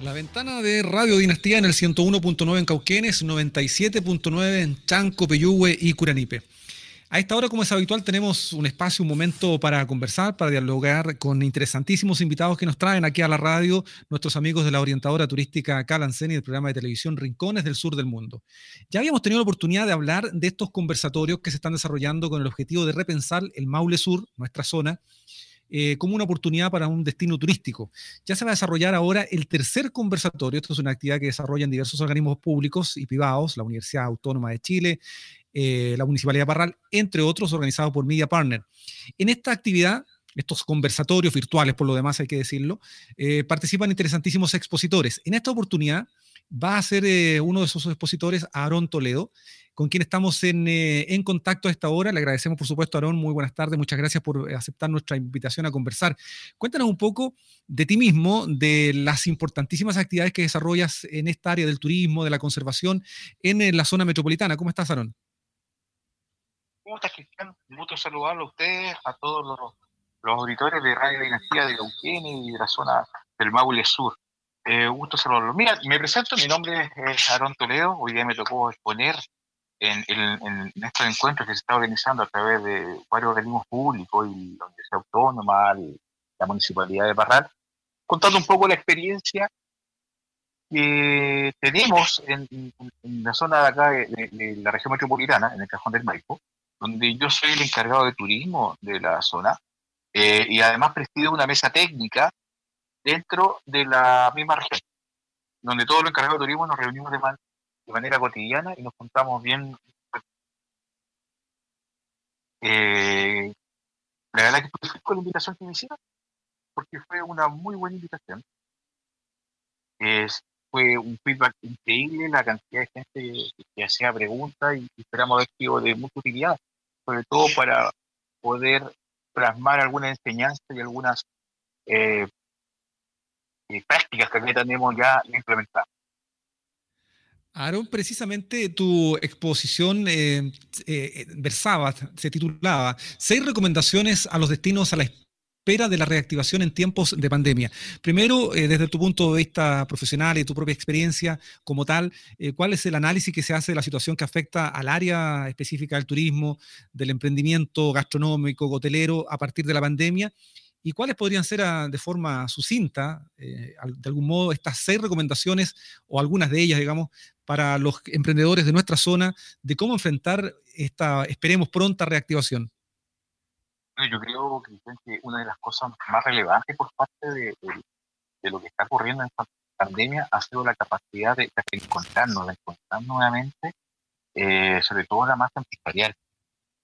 La ventana de Radio Dinastía en el 101.9 en Cauquenes, 97.9 en Chanco, Peyúgue y Curanipe. A esta hora, como es habitual, tenemos un espacio, un momento para conversar, para dialogar con interesantísimos invitados que nos traen aquí a la radio nuestros amigos de la orientadora turística Calancen y del programa de televisión Rincones del Sur del Mundo. Ya habíamos tenido la oportunidad de hablar de estos conversatorios que se están desarrollando con el objetivo de repensar el Maule Sur, nuestra zona, eh, como una oportunidad para un destino turístico. Ya se va a desarrollar ahora el tercer conversatorio. Esto es una actividad que desarrollan diversos organismos públicos y privados, la Universidad Autónoma de Chile, eh, la Municipalidad de Parral, entre otros, organizados por Media Partner. En esta actividad, estos conversatorios virtuales, por lo demás hay que decirlo, eh, participan interesantísimos expositores. En esta oportunidad va a ser eh, uno de esos expositores Aarón Toledo, con quien estamos en, en, contacto a esta hora. Le agradecemos, por supuesto, Aarón. Muy buenas tardes. Muchas gracias por aceptar nuestra invitación a conversar. Cuéntanos un poco de ti mismo, de las importantísimas actividades que desarrollas en esta área del turismo, de la conservación en la zona metropolitana. ¿Cómo estás, Aarón? ¿Cómo estás, Cristian? Un gusto saludarlo a ustedes, a todos los, auditores de Radio Dinastía de Cauquén y de la zona del Maule Sur. Eh, gusto saludarlo. Mira, me presento, mi nombre es Aaron Toledo. Hoy día me tocó exponer en, estos encuentros que se está organizando a través de varios organismos públicos y la Universidad Autónoma, la Municipalidad de Parral, contando un poco la experiencia que tenemos en, la zona de acá de, la región metropolitana, en el Cajón del Maipo, donde yo soy el encargado de turismo de la zona eh, y además presido una mesa técnica dentro de la misma región, donde todos los encargados de turismo nos reunimos de, manera cotidiana y nos juntamos bien. Eh, la verdad que con la invitación que me hicieron, porque fue una muy buena invitación. Es, fue un feedback increíble, la cantidad de gente que, hacía preguntas y esperamos haber sido de mucha utilidad sobre todo para poder plasmar alguna enseñanza y algunas eh, eh, prácticas que aquí tenemos ya implementadas. Aaron, precisamente tu exposición eh, versaba, se titulaba Seis recomendaciones a los destinos a la espera de la reactivación en tiempos de pandemia. Primero, eh, desde tu punto de vista profesional y tu propia experiencia como tal, eh, ¿cuál es el análisis que se hace de la situación que afecta al área específica del turismo, del emprendimiento gastronómico, hotelero a partir de la pandemia? ¿Y cuáles podrían ser ah, de forma sucinta, eh, de algún modo, estas seis recomendaciones o algunas de ellas, digamos, para los emprendedores de nuestra zona de cómo enfrentar esta, esperemos, pronta reactivación? yo creo que una de las cosas más relevantes por parte de, lo que está ocurriendo en esta pandemia ha sido la capacidad de, encontrarnos, de encontrar nuevamente, eh, sobre todo la masa empresarial.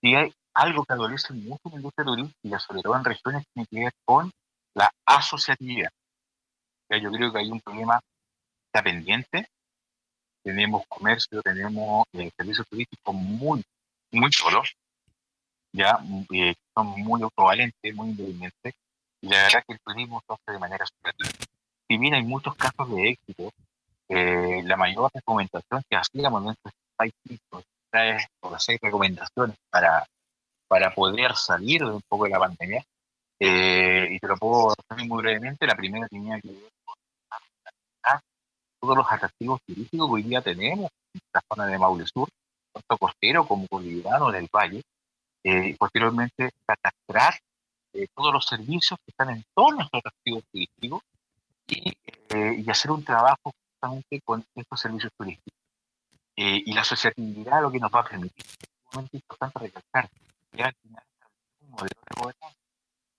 Si hay algo que adolece mucho en la industria turística, sobre todo en regiones que tiene que ver con la asociatividad. yo creo que hay un problema está pendiente. Tenemos comercio, tenemos eh, servicios turísticos muy, muy solos ya eh, son muy autovalentes, muy independientes, y la verdad que el turismo se hace de manera superior. Si bien hay muchos casos de éxito, eh, la mayor recomendación que hacíamos en estos países trae por seis recomendaciones para, para poder salir un poco de la pandemia. Eh, y te lo puedo decir muy brevemente. La primera tenía que ver con todos los atractivos turísticos que hoy día tenemos en la zona de Maule Sur, tanto costero como boliviano del valle, eh, y posteriormente catastrar eh, todos los servicios que están en todos los atractivos turísticos y, eh, y, hacer un trabajo justamente con estos servicios turísticos. y la asociatividad lo que nos va a permitir. Es sumamente importante recalcar que al final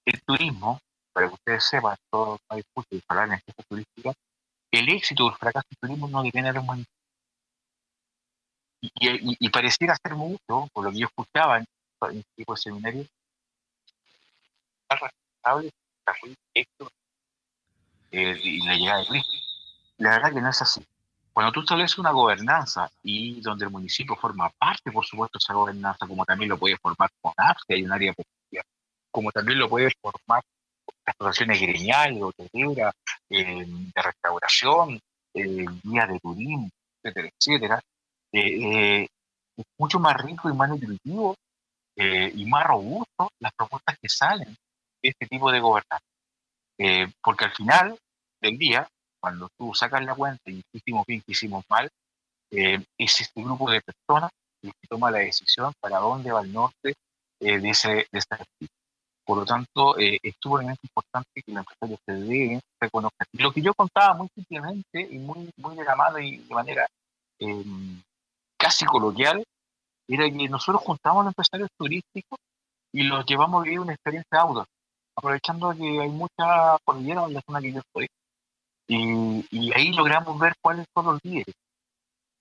el turismo, para que ustedes sepan, todos los países que hablan en esta turística, el éxito o el fracaso del turismo no depende de los municipios. Y, y, y, pareciera ser mucho, por lo que yo escuchaba en este tipo de seminarios, responsable eh, y la llegada de Cristo. La verdad que no es así. Cuando tú estableces una gobernanza y donde el municipio forma parte, por supuesto, esa gobernanza, como también lo puede formar con si hay un área pública, como también lo puede formar las asociaciones gremiales, hoteleras, eh, de restauración, eh, de turismo, etcétera, etcétera, eh, eh, es mucho más rico y más nutritivo eh, y más robusto las propuestas que salen de este tipo de gobernanza. Eh, porque al final del día, cuando tú sacas la cuenta y hicimos bien, que hicimos mal, eh, es este grupo de personas que toma la decisión para dónde va el norte eh, de ese de Por lo tanto, eh, es sumamente importante que los empresarios se den, reconozcan. Lo que yo contaba muy simplemente y muy, muy de la mano y de manera em, casi coloquial, era que nosotros juntamos a los empresarios turísticos y los llevamos a vivir una experiencia auto, aprovechando que hay mucha cordillera en la zona que yo estoy. Y, y ahí logramos ver cuáles son los líderes.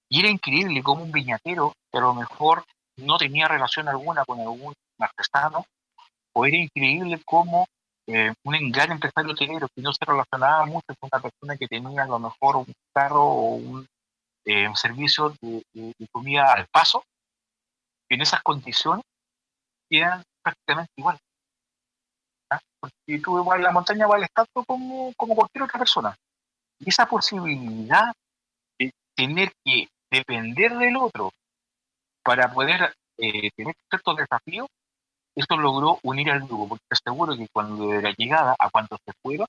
Y era increíble cómo un viñatero, que a lo mejor no tenía relación alguna con algún artesano, o era increíble cómo eh, un gran empresario hotelero que no se relacionaba mucho con una persona que tenía a lo mejor un carro o un, eh, servicio de, comida al paso, en esas condiciones eran prácticamente igual. ¿ah? Porque tú igual la montaña vale tanto como, como cualquier otra persona. Y esa posibilidad de tener que depender del otro para poder eh, tener ciertos desafíos, eso logró unir al grupo, porque te aseguro que cuando de la llegada a cuando se fueron,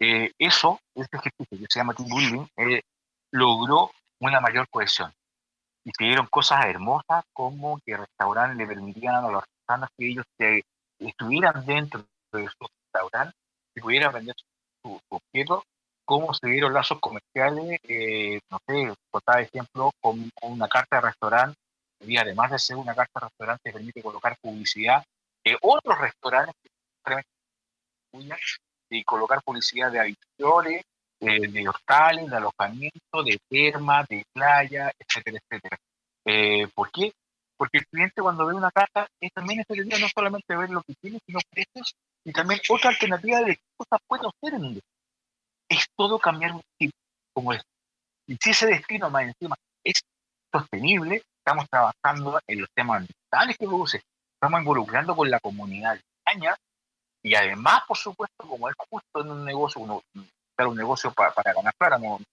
eh, eso, este ejercicio que se llama team building, eh, logró una mayor cohesión. Y se dieron cosas hermosas como que el restaurante le permitían a los artesanos que ellos estuvieran dentro de su restaurante y pudieran vender su objetos cómo se dieron lazos comerciales, eh, no sé, por tal ejemplo, con, una carta de restaurante, y además de ser una carta de restaurante, permite colocar publicidad de otros restaurantes y colocar publicidad de habitaciones, de hortales, de alojamiento, de termas, de playa, etcétera, etcétera. Eh, ¿Por qué? Porque el cliente cuando ve una carta es también día no solamente ver lo que tiene, sino precios y también otra alternativa de qué cosas puede hacer en es todo cambiar un tipo como es. Y si ese destino más encima es sostenible, estamos trabajando en los temas ambientales que produce, estamos involucrando con la comunidad de España y además, por supuesto, como es justo en un negocio, uno, un negocio para, para ganar plata, no, un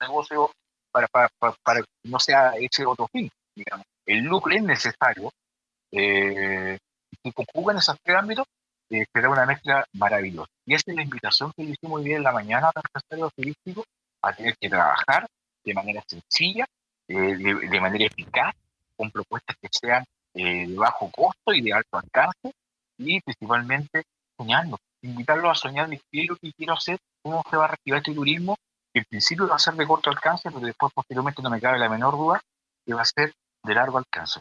negocio para, para, para, que no sea ese otro fin, digamos. El lucro es necesario, eh, y conjugan esos tres ámbitos, eh, una mezcla maravillosa. Y esa es la invitación que le hicimos hoy día en la mañana para el sector turístico a tener que trabajar de manera sencilla, eh, de, manera eficaz, con propuestas que sean eh, de bajo costo y de alto alcance, y principalmente soñando, invitarlos a soñar de qué es lo que quiero hacer, cómo se va a reactivar este turismo, que en principio va a ser de corto alcance, pero después posteriormente no me cabe la menor duda que va a ser de largo alcance.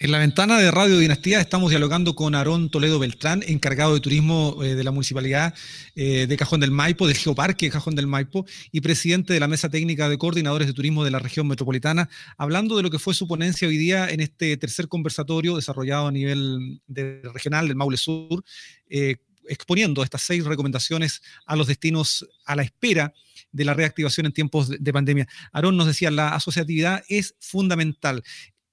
En la ventana de Radio Dinastía estamos dialogando con Aarón Toledo Beltrán, encargado de turismo eh, de la municipalidad eh, de Cajón del Maipo, del Geoparque Cajón del Maipo, y presidente de la Mesa Técnica de Coordinadores de Turismo de la región metropolitana, hablando de lo que fue su ponencia hoy día en este tercer conversatorio desarrollado a nivel regional del Maule Sur, eh, exponiendo estas seis recomendaciones a los destinos a la espera de la reactivación en tiempos de pandemia. Aarón nos decía, la asociatividad es fundamental.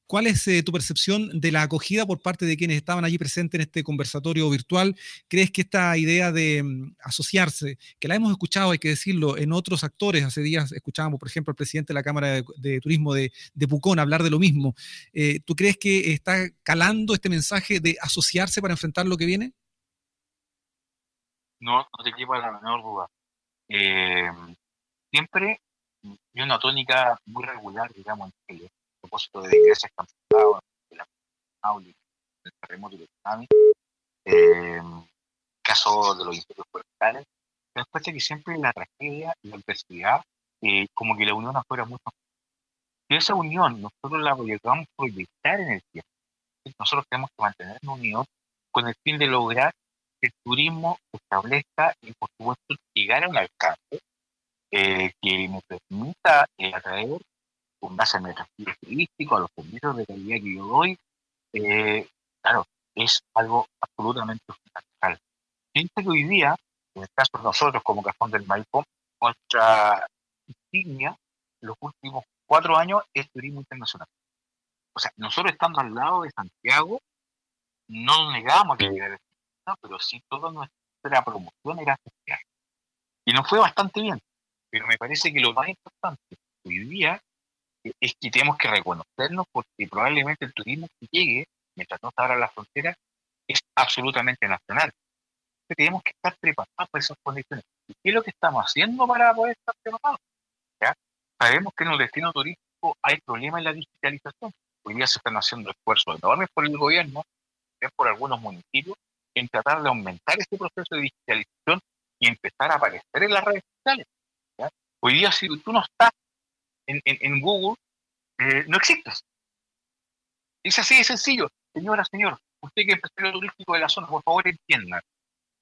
¿Cuál es eh, tu percepción de la acogida por parte de quienes estaban allí presentes en este conversatorio virtual? ¿Crees que esta idea de mm, asociarse, que la hemos escuchado, hay que decirlo, en otros actores, hace días escuchábamos, por ejemplo, al presidente de la Cámara de, Turismo de, Pucón hablar de lo mismo, eh, ¿tú crees que está calando este mensaje de asociarse para enfrentar lo que viene? No, no te quepa la menor duda. Eh, siempre hay una tónica muy regular, digamos, en Chile propósito de iglesias que de la del terremoto y del tsunami, eh, caso de los incendios forestales, te das que siempre la tragedia y la adversidad, eh, como que la unión afuera mucho. Y esa unión nosotros la llegamos a proyectar en el tiempo. Nosotros tenemos que mantener una unión con el fin de lograr que el turismo establezca y, por supuesto, llegar a un alcance eh, que nos permita eh, atraer con base a mi atractivo turístico, a los servicios de calidad que yo doy, eh, claro, es algo absolutamente fundamental. Piensa que hoy día, en el caso de nosotros como Cajón del Maipo, nuestra insignia los últimos cuatro años es turismo internacional. O sea, nosotros estando al lado de Santiago, no negamos que llegar a pero sí toda nuestra promoción era social. Y nos fue bastante bien. Pero me parece que lo más importante hoy día es que tenemos que reconocernos porque probablemente el turismo que llegue, mientras no se abra la frontera, es absolutamente nacional. tenemos que estar preparados para esas condiciones. ¿Y qué es lo que estamos haciendo para poder estar preparados? ¿Ya? Sabemos que en el destino turístico hay problemas en la digitalización. Hoy día se están haciendo esfuerzos enormes por el gobierno, por algunos municipios, en tratar de aumentar este proceso de digitalización y empezar a aparecer en las redes sociales. Hoy día, si tú no estás en, Google, eh, no existes. Es así de sencillo. Señora, señor, usted que es empresario turístico de la zona, por favor entienda.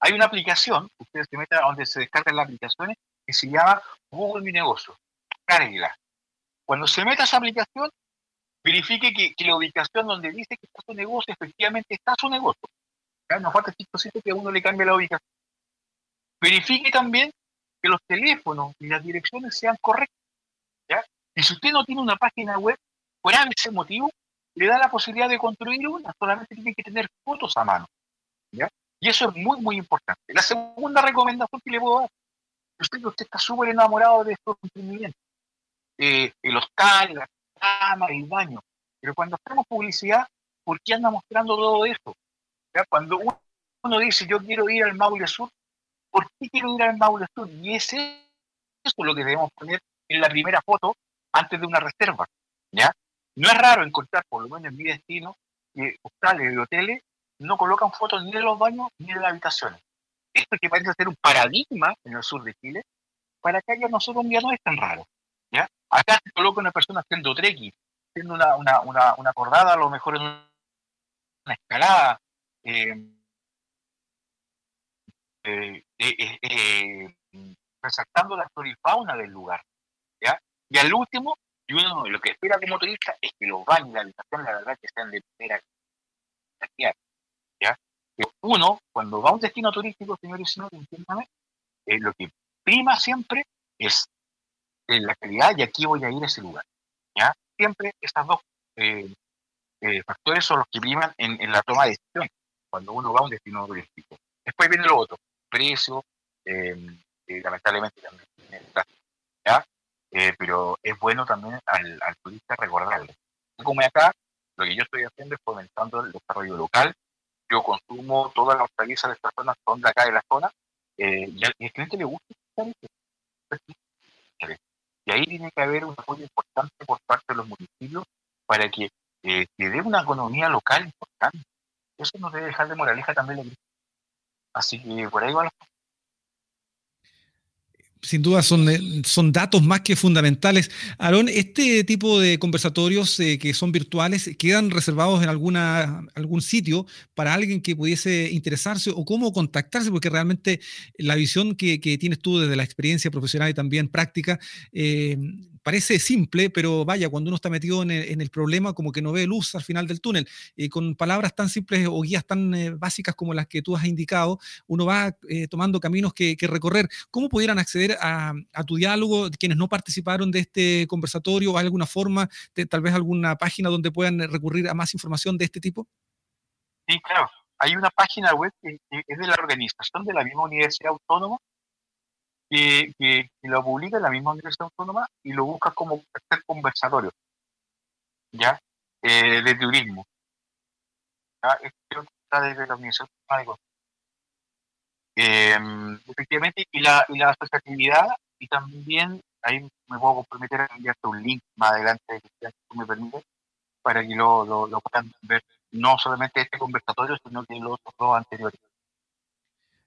Hay una aplicación, ustedes se meten a donde se descargan las aplicaciones, que se llama Google Mi Negocio. Cárguela. Cuando se meta esa aplicación, verifique que, la ubicación donde dice que está su negocio, efectivamente está su negocio. ¿Ya? No falta chistosito que a uno le cambie la ubicación. Verifique también que los teléfonos y las direcciones sean correctas. Y si usted no tiene una página web, por ese motivo, le da la posibilidad de construir una, solamente tiene que tener fotos a mano. ¿ya? Y eso es muy, muy importante. La segunda recomendación que le puedo dar, usted, usted está súper enamorado de estos emprendimientos, eh, el hostal, la cama, el baño, pero cuando hacemos publicidad, ¿por qué anda mostrando todo esto? ¿Ya? Cuando uno, dice, yo quiero ir al Maule Sur, ¿por qué quiero ir al Maule Sur? Y es eso lo que debemos poner en la primera foto antes de una reserva. ¿ya? No es raro encontrar, por lo menos en mi destino, que hostales y hoteles no colocan fotos ni de los baños ni de las habitaciones. Esto que parece ser un paradigma en el sur de Chile, para que haya nosotros ya no es tan raro. ¿ya? Acá se coloca una persona haciendo trekking, haciendo una, una, una, una acordada, a lo mejor en una escalada, eh, eh, eh, resaltando la flora y fauna del lugar. Y al último, y uno lo que espera como turista es que los baños la habitación, la verdad, que sean de primera calidad. ¿ya? Que uno, cuando va a un destino turístico, señores y señores, entiéndame, eh, lo que prima siempre es eh, la calidad y aquí voy a ir a ese lugar. ¿ya? Siempre estos dos eh, factores son los que priman en, en, la toma de decisión cuando uno va a un destino turístico. Después viene lo otro, precio, lamentablemente también ¿ya? Eh, pero es bueno también al, turista recordarle. Como acá, lo que yo estoy haciendo es fomentando el desarrollo local. Yo consumo todas las hortalizas de estas zonas, son de acá de la zona, eh, y, al, cliente le gusta Y ahí tiene que haber un apoyo importante por parte de los municipios para que eh, se dé una economía local importante. Eso nos debe dejar de moraleja también Así que por ahí van los sin duda son, eh, son datos más que fundamentales. Aarón, este tipo de conversatorios eh, que son virtuales quedan reservados en alguna, algún sitio para alguien que pudiese interesarse o cómo contactarse, porque realmente la visión que, tienes tú desde la experiencia profesional y también práctica eh, parece simple, pero vaya, cuando uno está metido en el, problema, como que no ve luz al final del túnel. Y con palabras tan simples o guías tan eh, básicas como las que tú has indicado, uno va eh, tomando caminos que, recorrer. ¿Cómo pudieran acceder a, tu diálogo quienes no participaron de este conversatorio? ¿Hay alguna forma, de, tal vez alguna página donde puedan recurrir a más información de este tipo? Sí, claro. Hay una página web que es de la organización de la misma Universidad Autónoma que, lo publica en la misma Universidad Autónoma y lo busca como tercer conversatorio, ¿ya? Eh, de turismo. ¿ya? Que está desde la Universidad Autónoma eh, efectivamente, y la, y la asociatividad, y también ahí me puedo comprometer a enviarte un link más adelante, si tú me permites, para que lo, lo, lo puedan ver, no solamente este conversatorio, sino que los dos anteriores.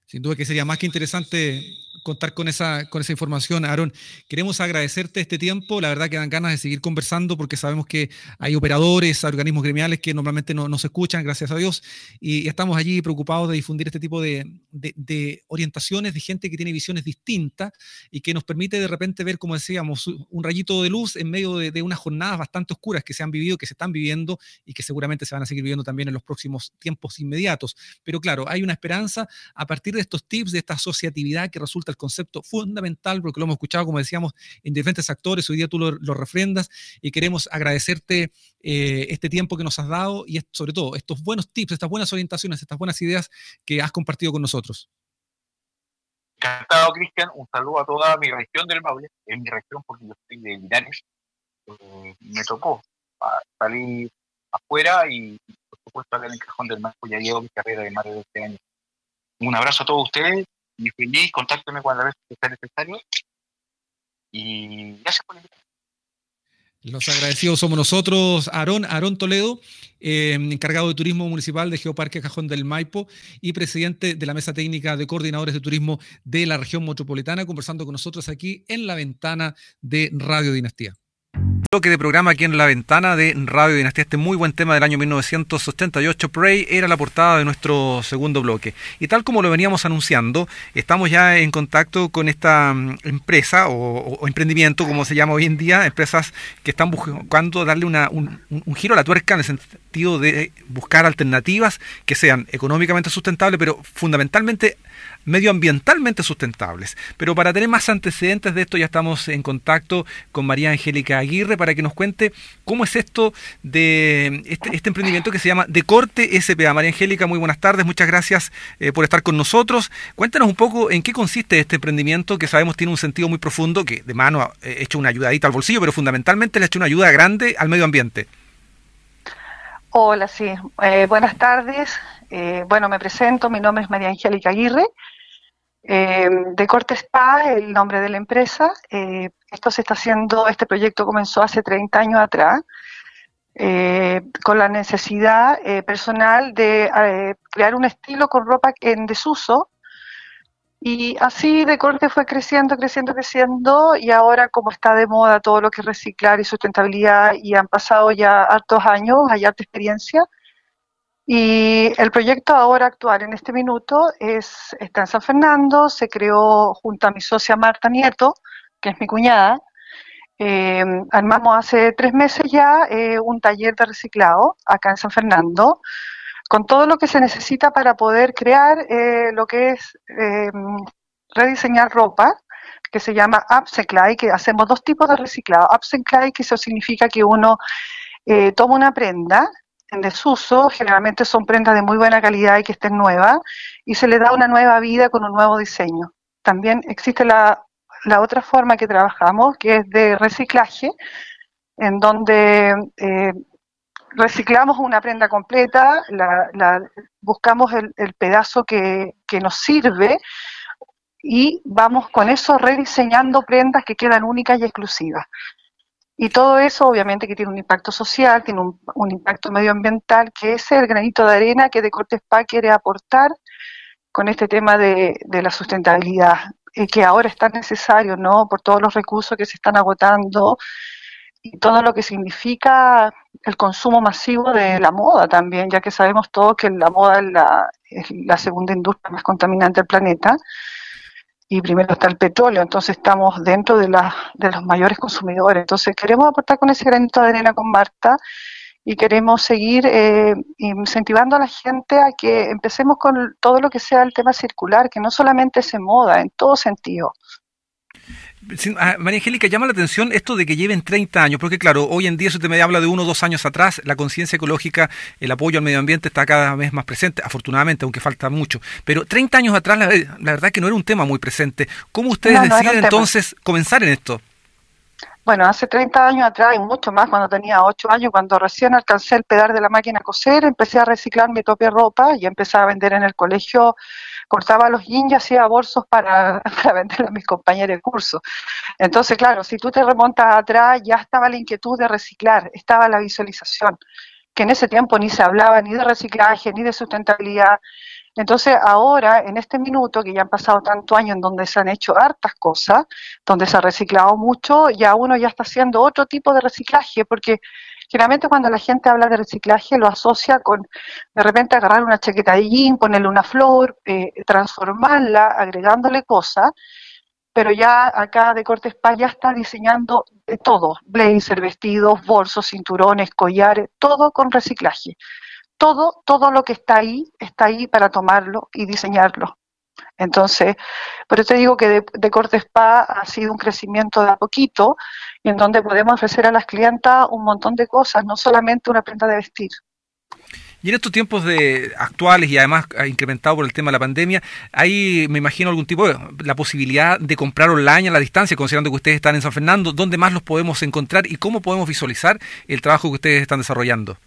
Sin duda que sería más que interesante contar con esa, con esa información, Aaron. Queremos agradecerte este tiempo. La verdad que dan ganas de seguir conversando porque sabemos que hay operadores, organismos gremiales que normalmente no, nos escuchan, gracias a Dios, y estamos allí preocupados de difundir este tipo de, orientaciones de gente que tiene visiones distintas y que nos permite de repente ver, como decíamos, un rayito de luz en medio de, de unas jornadas bastante oscuras que se han vivido, que se están viviendo y que seguramente se van a seguir viviendo también en los próximos tiempos inmediatos. Pero claro, hay una esperanza a partir de estos tips, de esta asociatividad que resulta el concepto fundamental, porque lo hemos escuchado, como decíamos, en diferentes actores, hoy día tú lo, refrendas y queremos agradecerte eh, este tiempo que nos has dado y sobre todo estos buenos tips, estas buenas orientaciones, estas buenas ideas que has compartido con nosotros. Encantado, Cristian. Un saludo a toda mi región del Maule, en mi región porque yo estoy de Linares. Eh, me tocó salir afuera y, por supuesto, acá en el cajón del Maule ya llevo mi carrera de más de 12 años Un abrazo a todos ustedes y feliz, contáctenme cuando vez que sea necesario. Y gracias por la Los agradecidos somos nosotros, Aarón, Aarón Toledo, eh, encargado de turismo municipal de Geoparque Cajón del Maipo y presidente de la mesa técnica de coordinadores de turismo de la región metropolitana, conversando con nosotros aquí en la ventana de Radio Dinastía bloque de programa aquí en la ventana de Radio Dinastía. Este muy buen tema del año 1988, Prey, era la portada de nuestro segundo bloque. Y tal como lo veníamos anunciando, estamos ya en contacto con esta mm, empresa o, emprendimiento, como se llama hoy en día, empresas que están buscando darle una, un, un, giro a la tuerca en el sentido de buscar alternativas que sean económicamente sustentables, pero fundamentalmente medioambientalmente sustentables. Pero para tener más antecedentes de esto ya estamos en contacto con María Angélica Aguirre para que nos cuente cómo es esto de este, este emprendimiento que se llama Decorte SPA. María Angélica, muy buenas tardes, muchas gracias eh, por estar con nosotros. Cuéntanos un poco en qué consiste este emprendimiento que sabemos tiene un sentido muy profundo, que de mano ha hecho una ayudadita al bolsillo, pero fundamentalmente le ha hecho una ayuda grande al medio ambiente. Hola, sí. Eh, buenas tardes. Eh, bueno, me presento, mi nombre es María Angélica Aguirre. Eh, de Corte Spa, el nombre de la empresa. Eh, esto se está haciendo, este proyecto comenzó hace 30 años atrás, eh, con la necesidad personal de crear un estilo con ropa en desuso. Y así de corte fue creciendo, creciendo, creciendo, y ahora como está de moda todo lo que es reciclar y sustentabilidad, y han pasado ya hartos años, hay harta experiencia, y el proyecto ahora actual en este minuto es, está en San Fernando, se creó junto a mi socia Marta Nieto, que es mi cuñada. Eh, armamos hace tres meses ya eh, un taller de reciclado acá en San Fernando, con todo lo que se necesita para poder crear eh, lo que es rediseñar ropa, que se llama upcycling, que hacemos dos tipos de reciclado. Upcycling, que eso significa que uno toma una prenda en desuso, generalmente son prendas de muy buena calidad y que estén nuevas, y se le da una nueva vida con un nuevo diseño. También existe la, otra forma que trabajamos, que es de reciclaje, en donde eh, reciclamos una prenda completa, la, buscamos el, pedazo que, que nos sirve y vamos con eso rediseñando prendas que quedan únicas y exclusivas. Y todo eso obviamente que tiene un impacto social, tiene un, impacto medioambiental, que es el granito de arena que de Corte Spa quiere aportar con este tema de, la sustentabilidad, y que ahora es tan necesario, ¿no? Por todos los recursos que se están agotando y todo lo que significa el consumo masivo de la moda también, ya que sabemos todos que la moda la, es la segunda industria más contaminante del planeta y primero está el petróleo, entonces estamos dentro de, la, de los mayores consumidores. Entonces queremos aportar con ese granito de arena con Marta y queremos seguir eh, incentivando a la gente a que empecemos con todo lo que sea el tema circular, que no solamente se moda, en todo sentido. Ah, María Angélica, llama la atención esto de que lleven 30 años, porque claro, hoy en día eso te me habla de uno o dos años atrás, la conciencia ecológica, el apoyo al medio ambiente está cada vez más presente, afortunadamente, aunque falta mucho. Pero 30 años atrás, la, verdad que no era un tema muy presente. ¿Cómo ustedes deciden entonces comenzar en esto? Bueno, hace 30 años atrás y mucho más, cuando tenía 8 años, cuando recién alcancé el pedal de la máquina a coser, empecé a reciclar mi propia ropa y empecé a vender en el colegio cortaba los jeans y hacía bolsos para, para vender a mis compañeros de curso. Entonces, claro, si tú te remontas atrás, ya estaba la inquietud de reciclar, estaba la visualización, que en ese tiempo ni se hablaba ni de reciclaje, ni de sustentabilidad. Entonces, ahora, en este minuto, que ya han pasado tanto años en donde se han hecho hartas cosas, donde se ha reciclado mucho, ya uno ya está haciendo otro tipo de reciclaje, porque Generalmente cuando la gente habla de reciclaje lo asocia con de repente agarrar una chaqueta de jean, ponerle una flor, eh, transformarla, agregándole cosas, pero ya acá de Corte Spa ya está diseñando de todo, blazer, vestidos, bolsos, cinturones, collares, todo con reciclaje. Todo, todo lo que está ahí, está ahí para tomarlo y diseñarlo. Entonces, por eso te digo que de, de, Corte Spa ha sido un crecimiento de a poquito, y en donde podemos ofrecer a las clientas un montón de cosas, no solamente una prenda de vestir. Y en estos tiempos de actuales y además incrementado por el tema de la pandemia, hay, me imagino, algún tipo de la posibilidad de comprar online a la distancia, considerando que ustedes están en San Fernando, ¿dónde más los podemos encontrar y cómo podemos visualizar el trabajo que ustedes están desarrollando?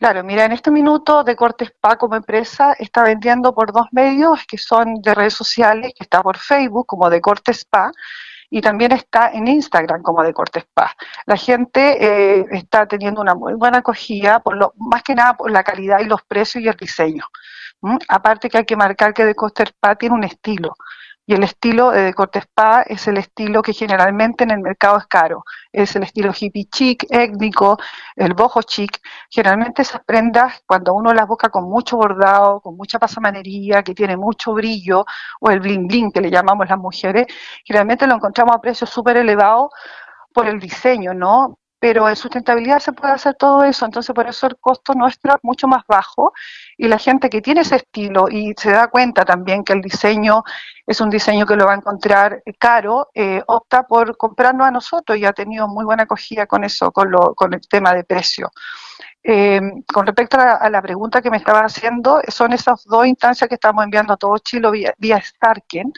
Claro, mira, en este minuto de Corte Spa como empresa está vendiendo por dos medios que son de redes sociales, que está por Facebook como de Corte Spa y también está en Instagram como de Corte Spa. La gente eh, está teniendo una muy buena acogida, por lo, más que nada por la calidad y los precios y el diseño. Aparte que hay que marcar que de Corte Spa tiene un estilo y el estilo de corte spa es el estilo que generalmente en el mercado es caro. Es el estilo hippie chic, étnico, el boho chic. Generalmente esas prendas, cuando uno las busca con mucho bordado, con mucha pasamanería, que tiene mucho brillo, o el bling bling que le llamamos las mujeres, generalmente lo encontramos a precios súper elevados por el diseño, ¿no? Pero en sustentabilidad se puede hacer todo eso, entonces por eso el costo nuestro es mucho más bajo y la gente que tiene ese estilo y se da cuenta también que el diseño es un diseño que lo va a encontrar caro, eh, opta por comprarnos a nosotros y ha tenido muy buena acogida con eso, con, lo, con el tema de precio. Eh, con respecto a la, pregunta que me estaba haciendo, son esas dos instancias que estamos enviando a todo Chile vía, vía Starken.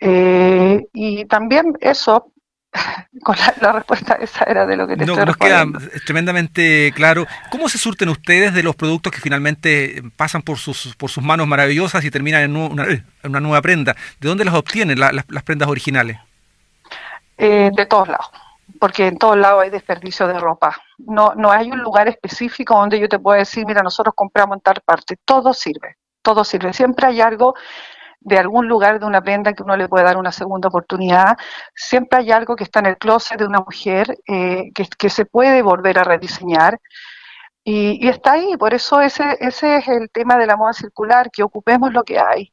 Eh, y también eso, con la, respuesta esa era de lo que te no, Nos queda tremendamente claro. ¿Cómo se surten ustedes de los productos que finalmente pasan por sus, por sus manos maravillosas y terminan en una, nueva prenda? ¿De dónde las obtienen las prendas originales? Eh, de todos lados, porque en todos lados hay desperdicio de ropa. No, no hay un lugar específico donde yo te pueda decir, mira, nosotros compramos en tal parte. Todo sirve, todo sirve. Siempre hay algo de algún lugar de una prenda que uno le puede dar una segunda oportunidad. Siempre hay algo que está en el closet de una mujer eh, que, se puede volver a rediseñar. Y, está ahí, por eso ese, ese es el tema de la moda circular, que ocupemos lo que hay.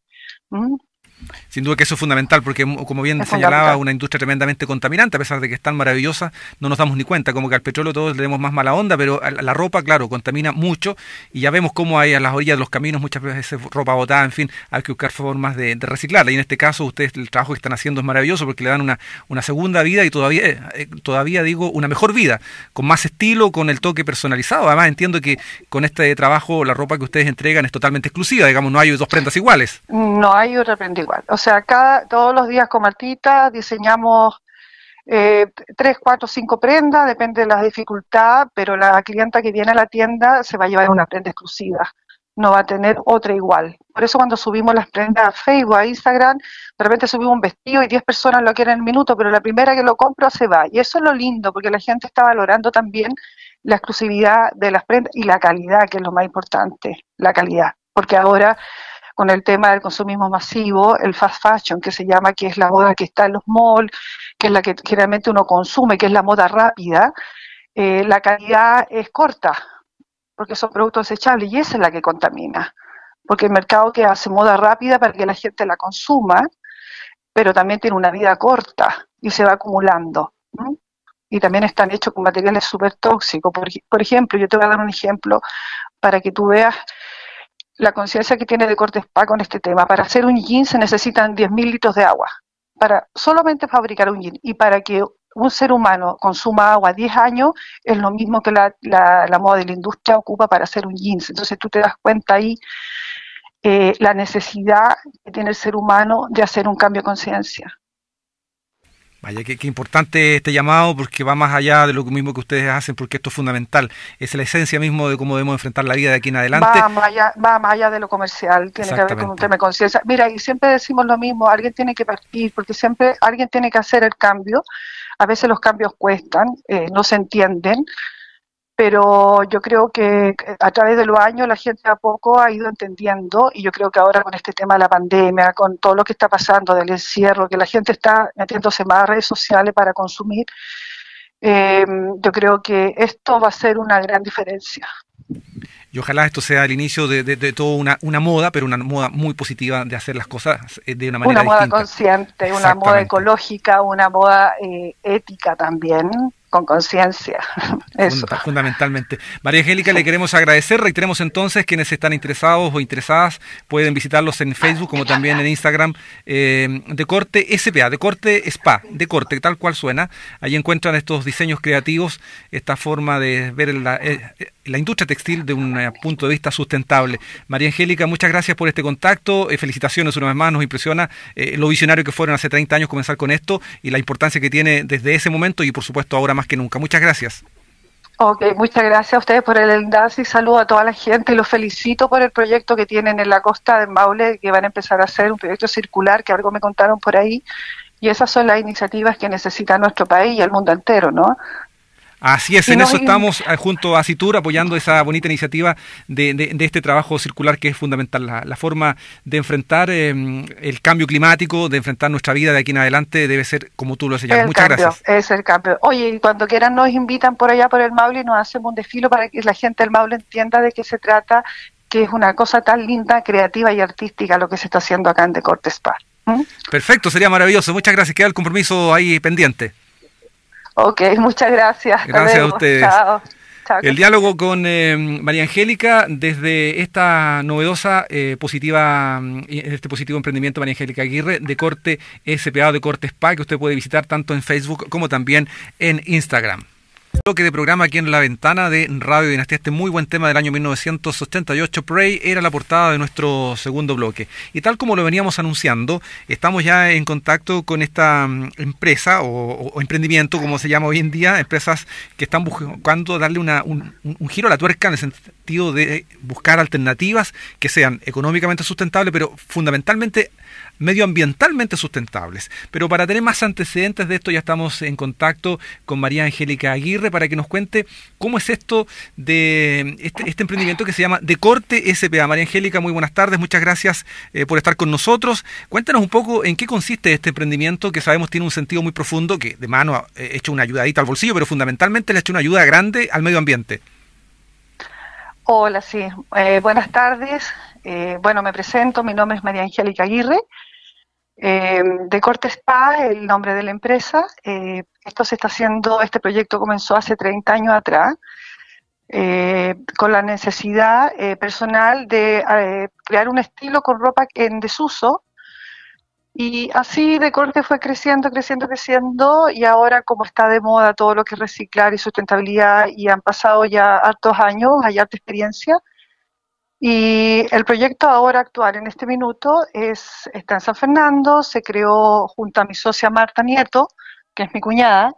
Sin duda que eso es fundamental, porque como bien señalaba, una industria tremendamente contaminante, a pesar de que es tan maravillosa, no nos damos ni cuenta, como que al petróleo todos le demos más mala onda, pero la ropa, claro, contamina mucho, y ya vemos cómo hay a las orillas de los caminos muchas veces ropa botada, en fin, hay que buscar formas de, reciclarla, y en este caso ustedes el trabajo que están haciendo es maravilloso, porque le dan una, una segunda vida y todavía, eh, todavía digo, una mejor vida, con más estilo, con el toque personalizado, además entiendo que con este trabajo la ropa que ustedes entregan es totalmente exclusiva, digamos, no hay dos prendas iguales. No hay otra prenda igual. O sea, cada, todos los días con Martita diseñamos eh, tres, cuatro, cinco prendas, depende de la dificultad, pero la clienta que viene a la tienda se va a llevar una prenda exclusiva, no va a tener otra igual. Por eso cuando subimos las prendas a Facebook, a Instagram, de repente subimos un vestido y 10 personas lo quieren en el minuto, pero la primera que lo compra se va. Y eso es lo lindo, porque la gente está valorando también la exclusividad de las prendas y la calidad, que es lo más importante, la calidad. Porque ahora con el tema del consumismo masivo, el fast fashion, que se llama, que es la moda que está en los malls, que es la que generalmente uno consume, que es la moda rápida, eh, la calidad es corta, porque son productos desechables y esa es la que contamina. Porque el mercado que hace moda rápida para que la gente la consuma, pero también tiene una vida corta y se va acumulando. Y también están hechos con materiales súper tóxicos. Por, por ejemplo, yo te voy a dar un ejemplo para que tú veas la conciencia que tiene de corte spa con este tema. Para hacer un jean se necesitan 10.000 litros de agua, para solamente fabricar un jean. Y para que un ser humano consuma agua 10 años es lo mismo que la, la, moda de la industria ocupa para hacer un jeans. Entonces tú te das cuenta ahí eh, la necesidad que tiene el ser humano de hacer un cambio de conciencia. Vaya, qué, importante este llamado porque va más allá de lo mismo que ustedes hacen porque esto es fundamental. Es la esencia mismo de cómo debemos enfrentar la vida de aquí en adelante. Va más allá, va más allá de lo comercial, tiene que ver con un tema de conciencia. Mira, y siempre decimos lo mismo, alguien tiene que partir porque siempre alguien tiene que hacer el cambio. A veces los cambios cuestan, eh, no se entienden, pero yo creo que a través de los años la gente a poco ha ido entendiendo y yo creo que ahora con este tema de la pandemia, con todo lo que está pasando del encierro, que la gente está metiéndose más a redes sociales para consumir, eh, yo creo que esto va a ser una gran diferencia. Y ojalá esto sea el inicio de, de, toda una, una, moda, pero una moda muy positiva de hacer las cosas eh, de una manera Una moda consciente, una moda ecológica, una moda eh, ética también con conciencia. Fundamentalmente. María Angélica, le queremos agradecer. Reiteremos entonces quienes están interesados o interesadas pueden visitarlos en Facebook como también en Instagram eh, de corte SPA, de corte SPA, de corte, tal cual suena. Allí encuentran estos diseños creativos, esta forma de ver la, eh, la industria textil de un eh, punto de vista sustentable. María Angélica, muchas gracias por este contacto. felicitaciones una vez más. Nos impresiona lo visionario que fueron hace 30 años comenzar con esto y la importancia que tiene desde ese momento y por supuesto ahora más que nunca. Muchas gracias. Ok, muchas gracias a ustedes por el enlace y saludo a toda la gente los felicito por el proyecto que tienen en la costa de Maule, que van a empezar a hacer un proyecto circular, que algo me contaron por ahí, y esas son las iniciativas que necesita nuestro país y el mundo entero, ¿no? Así es, en eso estamos eh, junto a CITUR apoyando esa bonita iniciativa de, este trabajo circular que es fundamental, la, forma de enfrentar em, el cambio climático, de enfrentar nuestra vida de aquí en adelante debe ser como tú lo señalas. Muchas gracias. Es el cambio. Oye, y cuando quieran nos invitan por allá por el Maule y nos hacemos un desfilo para que la gente del Maule entienda de qué se trata, que es una cosa tan linda, creativa y artística lo que se está haciendo acá en Decortes Spa. ¿Mm? Perfecto, sería maravilloso. Muchas gracias. Queda el compromiso ahí pendiente. Ok, muchas gracias. Gracias a ustedes. Chao. El diálogo con eh, María Angélica desde esta novedosa eh, positiva, mm, este positivo emprendimiento María Angélica Aguirre de corte SPA de corte SPA que usted puede visitar tanto en Facebook como también en Instagram bloque de programa aquí en la ventana de Radio Dinastía. Este muy buen tema del año 1988, Prey, era la portada de nuestro segundo bloque. Y tal como lo veníamos anunciando, estamos ya en contacto con esta mm, empresa o, emprendimiento, como se llama hoy en día, empresas que están buscando darle una, un, un giro a la tuerca en de buscar alternativas que sean económicamente sustentables, pero fundamentalmente medioambientalmente sustentables. Pero para tener más antecedentes de esto ya estamos en contacto con María Angélica Aguirre para que nos cuente cómo es esto de este, este emprendimiento que se llama Decorte SPA. María Angélica, muy buenas tardes, muchas gracias eh, por estar con nosotros. Cuéntanos un poco en qué consiste este emprendimiento que sabemos tiene un sentido muy profundo, que de mano ha hecho una ayudadita al bolsillo, pero fundamentalmente le ha hecho una ayuda grande al medio ambiente. Hola, sí. Eh, buenas tardes. Eh, bueno, me presento, mi nombre es María Angélica Aguirre. Eh, de Corte Spa, el nombre de la empresa. Eh, esto se está haciendo, este proyecto comenzó hace 30 años atrás, eh, con la necesidad personal de crear un estilo con ropa en desuso. Y así de corte fue creciendo, creciendo, creciendo, y ahora como está de moda todo lo que es reciclar y sustentabilidad, y han pasado ya hartos años, hay harta experiencia, y el proyecto ahora actual en este minuto es, está en San Fernando, se creó junto a mi socia Marta Nieto, que es mi cuñada.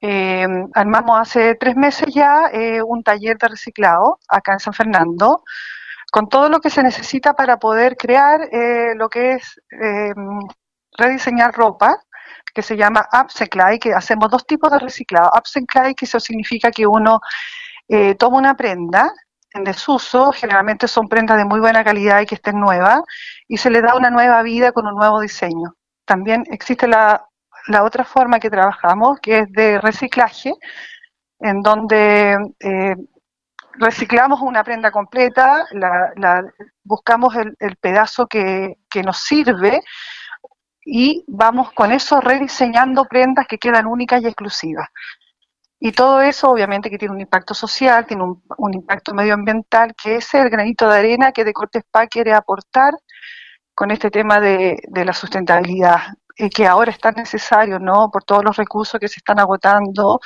Eh, armamos hace tres meses ya eh, un taller de reciclado acá en San Fernando, con todo lo que se necesita para poder crear eh, lo que es rediseñar ropa, que se llama upcycling, que hacemos dos tipos de reciclado. Upcycling, que eso significa que uno toma una prenda en desuso, generalmente son prendas de muy buena calidad y que estén nuevas, y se le da una nueva vida con un nuevo diseño. También existe la, otra forma que trabajamos, que es de reciclaje, en donde eh, reciclamos una prenda completa, la, buscamos el, pedazo que, nos sirve y vamos con eso rediseñando prendas que quedan únicas y exclusivas. Y todo eso obviamente que tiene un impacto social, tiene un, impacto medioambiental, que es el granito de arena que Decortes Spa quiere aportar con este tema de, la sustentabilidad, y que ahora es tan necesario, ¿no? Por todos los recursos que se están agotando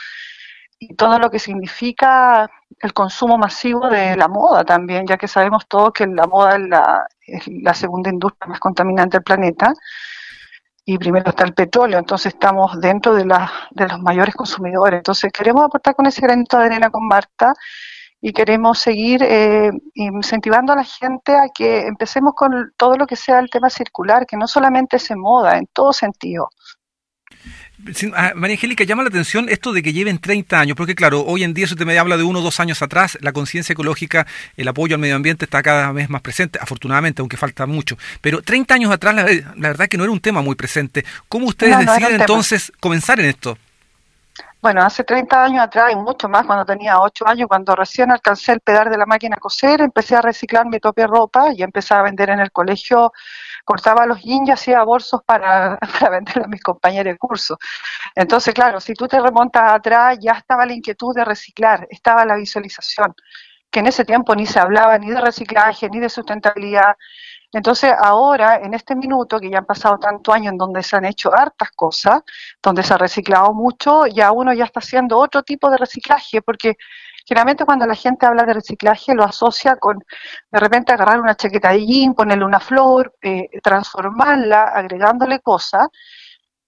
y todo lo que significa el consumo masivo de la moda también, ya que sabemos todos que la moda es la segunda industria más contaminante del planeta y primero está el petróleo, entonces estamos dentro de, de los mayores consumidores. Entonces queremos aportar con ese granito de arena con Marta y queremos seguir eh, incentivando a la gente a que empecemos con todo lo que sea el tema circular, que no solamente se moda, en todo sentido. Ah, María Angélica, llama la atención esto de que lleven 30 años, porque claro, hoy en día, si usted me habla de uno o dos años atrás, la conciencia ecológica, el apoyo al medio ambiente está cada vez más presente, afortunadamente, aunque falta mucho. Pero 30 años atrás, la, verdad que no era un tema muy presente. ¿Cómo ustedes deciden entonces comenzar en esto? Bueno, hace 30 años atrás y mucho más, cuando tenía 8 años, cuando recién alcancé el pedal de la máquina a coser, empecé a reciclar mi propia ropa y empecé a vender en el colegio cortaba los jeans y hacía bolsos para, para vender a mis compañeros de curso. Entonces, claro, si tú te remontas atrás, ya estaba la inquietud de reciclar, estaba la visualización, que en ese tiempo ni se hablaba ni de reciclaje, ni de sustentabilidad. Entonces, ahora, en este minuto, que ya han pasado tanto años en donde se han hecho hartas cosas, donde se ha reciclado mucho, ya uno ya está haciendo otro tipo de reciclaje, porque Generalmente cuando la gente habla de reciclaje lo asocia con de repente agarrar una chaqueta de jean, ponerle una flor, eh, transformarla, agregándole cosas,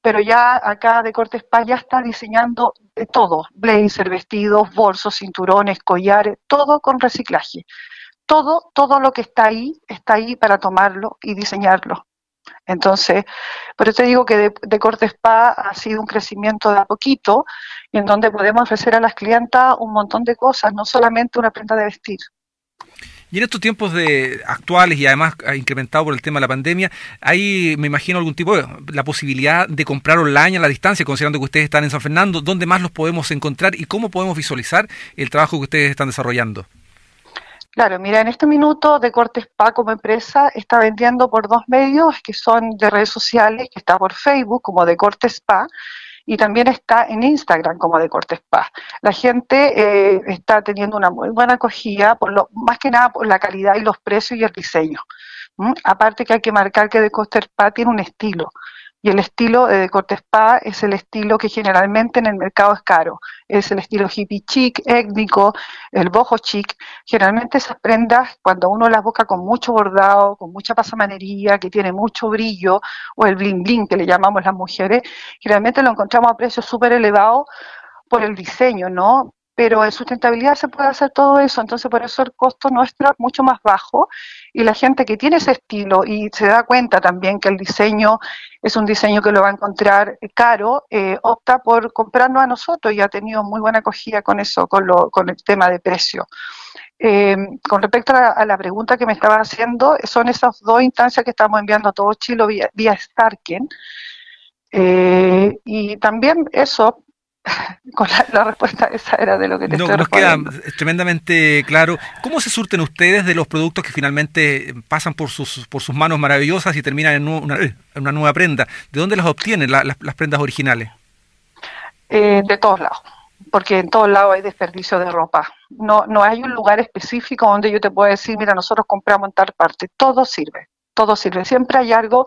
pero ya acá de Corte Spa ya está diseñando todo, blazer, vestidos, bolsos, cinturones, collares, todo con reciclaje. Todo, todo lo que está ahí, está ahí para tomarlo y diseñarlo. Entonces, por eso te digo que de, Corte Spa ha sido un crecimiento de a poquito, en donde podemos ofrecer a las clientas un montón de cosas, no solamente una prenda de vestir. Y en estos tiempos de actuales y además incrementado por el tema de la pandemia, hay, me imagino, algún tipo de la posibilidad de comprar online a la distancia, considerando que ustedes están en San Fernando, ¿dónde más los podemos encontrar y cómo podemos visualizar el trabajo que ustedes están desarrollando? Claro, mira, en este minuto de Corte Spa como empresa está vendiendo por dos medios que son de redes sociales, que está por Facebook como de Corte Spa y también está en Instagram como de Corte Spa. La gente eh, está teniendo una muy buena acogida, por lo, más que nada por la calidad y los precios y el diseño. Aparte que hay que marcar que de Corte Spa tiene un estilo y el estilo de corte spa es el estilo que generalmente en el mercado es caro. Es el estilo hippie chic, étnico, el boho chic. Generalmente esas prendas, cuando uno las busca con mucho bordado, con mucha pasamanería, que tiene mucho brillo, o el bling bling que le llamamos las mujeres, generalmente lo encontramos a precios súper elevados por el diseño, ¿no? Pero en sustentabilidad se puede hacer todo eso, entonces por eso el costo nuestro es mucho más bajo y la gente que tiene ese estilo y se da cuenta también que el diseño es un diseño que lo va a encontrar caro, eh, opta por comprarnos a nosotros y ha tenido muy buena acogida con eso, con, lo, con el tema de precio. Eh, con respecto a la, pregunta que me estaba haciendo, son esas dos instancias que estamos enviando a todo Chile vía, vía Starken. Eh, y también eso, con la, respuesta esa era de lo que te no, Nos queda tremendamente claro. ¿Cómo se surten ustedes de los productos que finalmente pasan por sus, por sus manos maravillosas y terminan en una, nueva prenda? ¿De dónde las obtienen las prendas originales? Eh, de todos lados, porque en todos lados hay desperdicio de ropa. No, no hay un lugar específico donde yo te pueda decir, mira, nosotros compramos en tal parte. Todo sirve, todo sirve. Siempre hay algo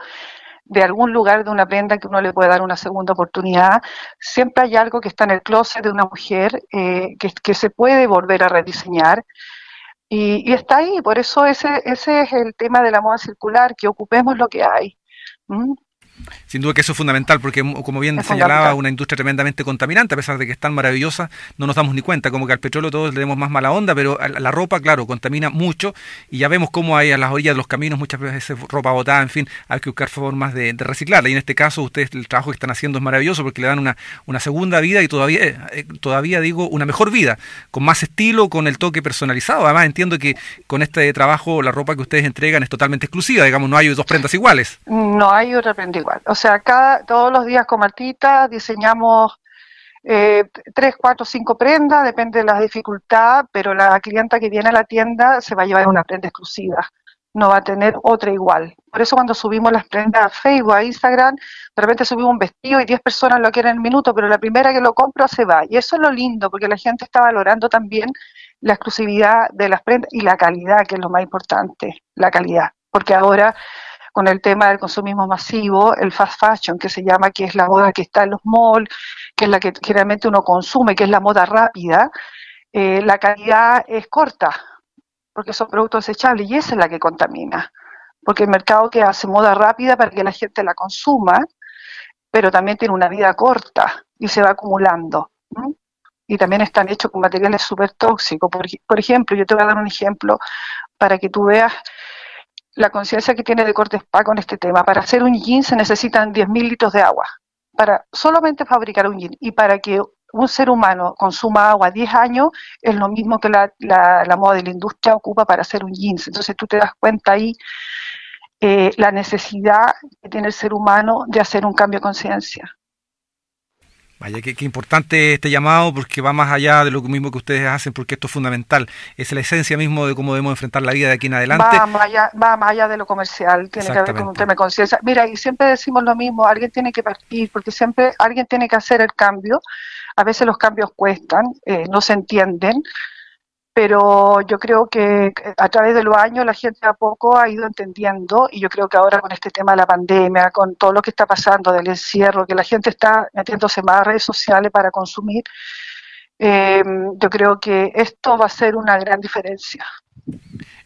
de algún lugar de una prenda que uno le puede dar una segunda oportunidad. Siempre hay algo que está en el closet de una mujer eh, que, se puede volver a rediseñar. Y, está ahí, por eso ese, ese es el tema de la moda circular, que ocupemos lo que hay. Sin duda que eso es fundamental, porque como bien señalaba, una industria tremendamente contaminante, a pesar de que es tan maravillosa, no nos damos ni cuenta, como que al petróleo todos le demos más mala onda, pero la ropa, claro, contamina mucho, y ya vemos cómo hay a las orillas de los caminos muchas veces ropa botada, en fin, hay que buscar formas de, reciclarla, y en este caso ustedes el trabajo que están haciendo es maravilloso, porque le dan una, una segunda vida y todavía, eh, todavía digo, una mejor vida, con más estilo, con el toque personalizado, además entiendo que con este trabajo la ropa que ustedes entregan es totalmente exclusiva, digamos, no hay dos prendas iguales. No hay otra prenda igual o sea, cada, todos los días con Martita diseñamos eh, tres, cuatro, cinco prendas, depende de la dificultad, pero la clienta que viene a la tienda se va a llevar una prenda exclusiva, no va a tener otra igual. Por eso cuando subimos las prendas a Facebook, a Instagram, de repente subimos un vestido y 10 personas lo quieren en el minuto, pero la primera que lo compra se va. Y eso es lo lindo, porque la gente está valorando también la exclusividad de las prendas y la calidad, que es lo más importante, la calidad. Porque ahora con el tema del consumismo masivo, el fast fashion, que se llama, que es la moda que está en los malls, que es la que generalmente uno consume, que es la moda rápida, eh, la calidad es corta, porque son productos desechables y esa es la que contamina. Porque el mercado que hace moda rápida para que la gente la consuma, pero también tiene una vida corta y se va acumulando. Y también están hechos con materiales súper tóxicos. Por, por ejemplo, yo te voy a dar un ejemplo para que tú veas la conciencia que tiene de corte spa con este tema. Para hacer un jean se necesitan 10.000 litros de agua, para solamente fabricar un jean. Y para que un ser humano consuma agua 10 años es lo mismo que la, la, moda de la industria ocupa para hacer un jeans. Entonces tú te das cuenta ahí eh, la necesidad que tiene el ser humano de hacer un cambio de conciencia. Vaya, qué, importante este llamado porque va más allá de lo mismo que ustedes hacen porque esto es fundamental. Es la esencia mismo de cómo debemos enfrentar la vida de aquí en adelante. Va más allá, va más allá de lo comercial, tiene que ver con un tema de conciencia. Mira, y siempre decimos lo mismo, alguien tiene que partir porque siempre alguien tiene que hacer el cambio. A veces los cambios cuestan, eh, no se entienden, pero yo creo que a través de los años la gente a poco ha ido entendiendo y yo creo que ahora con este tema de la pandemia, con todo lo que está pasando del encierro, que la gente está metiéndose más a redes sociales para consumir, eh, yo creo que esto va a ser una gran diferencia.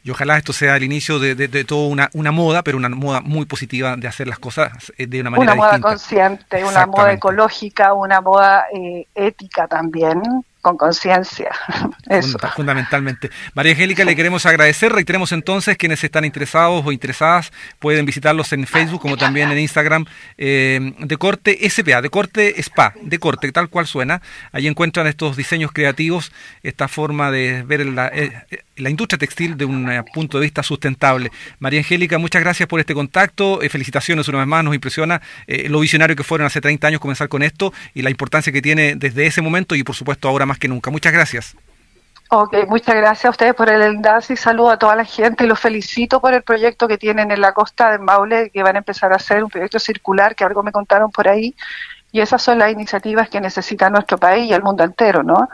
Y ojalá esto sea el inicio de, de, toda una, una, moda, pero una moda muy positiva de hacer las cosas eh, de una manera. Una moda consciente, una moda ecológica, una moda eh, ética también, con conciencia. Fundamentalmente. María Angélica, le queremos agradecer. Reiteremos entonces quienes están interesados o interesadas pueden visitarlos en Facebook como también en Instagram eh, de corte SPA, de corte SPA, de corte, tal cual suena. Ahí encuentran estos diseños creativos, esta forma de ver la, eh, la industria textil de un eh, punto de vista sustentable. María Angélica, muchas gracias por este contacto. felicitaciones una vez más. Nos impresiona lo visionario que fueron hace 30 años comenzar con esto y la importancia que tiene desde ese momento y por supuesto ahora más que nunca. Muchas gracias. Ok, muchas gracias a ustedes por el enlace y saludo a toda la gente los felicito por el proyecto que tienen en la costa de Maule, que van a empezar a hacer un proyecto circular, que algo me contaron por ahí, y esas son las iniciativas que necesita nuestro país y el mundo entero, ¿no?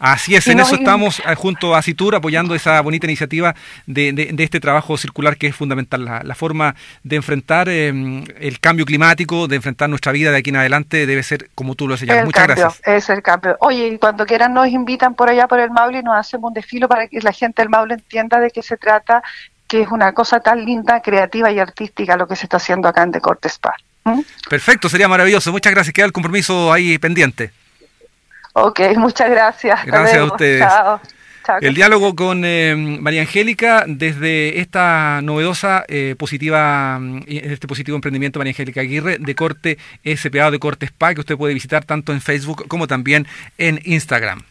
Así es, en eso estamos eh, junto a Citur apoyando esa bonita iniciativa de, de, este trabajo circular que es fundamental, la, forma de enfrentar em, el cambio climático, de enfrentar nuestra vida de aquí en adelante debe ser como tú lo señalas. Muchas gracias. Es el cambio. Oye, y cuando quieran nos invitan por allá por el Maule y nos hacemos un desfilo para que la gente del Maule entienda de qué se trata, que es una cosa tan linda, creativa y artística lo que se está haciendo acá en Decortes Spa. ¿Mm? Perfecto, sería maravilloso. Muchas gracias. Queda el compromiso ahí pendiente. Ok, muchas gracias. Gracias a ustedes. Chao. El diálogo con eh, María Angélica desde esta novedosa eh, positiva, mm, este positivo emprendimiento María Angélica Aguirre de corte SPA de corte SPA que usted puede visitar tanto en Facebook como también en Instagram.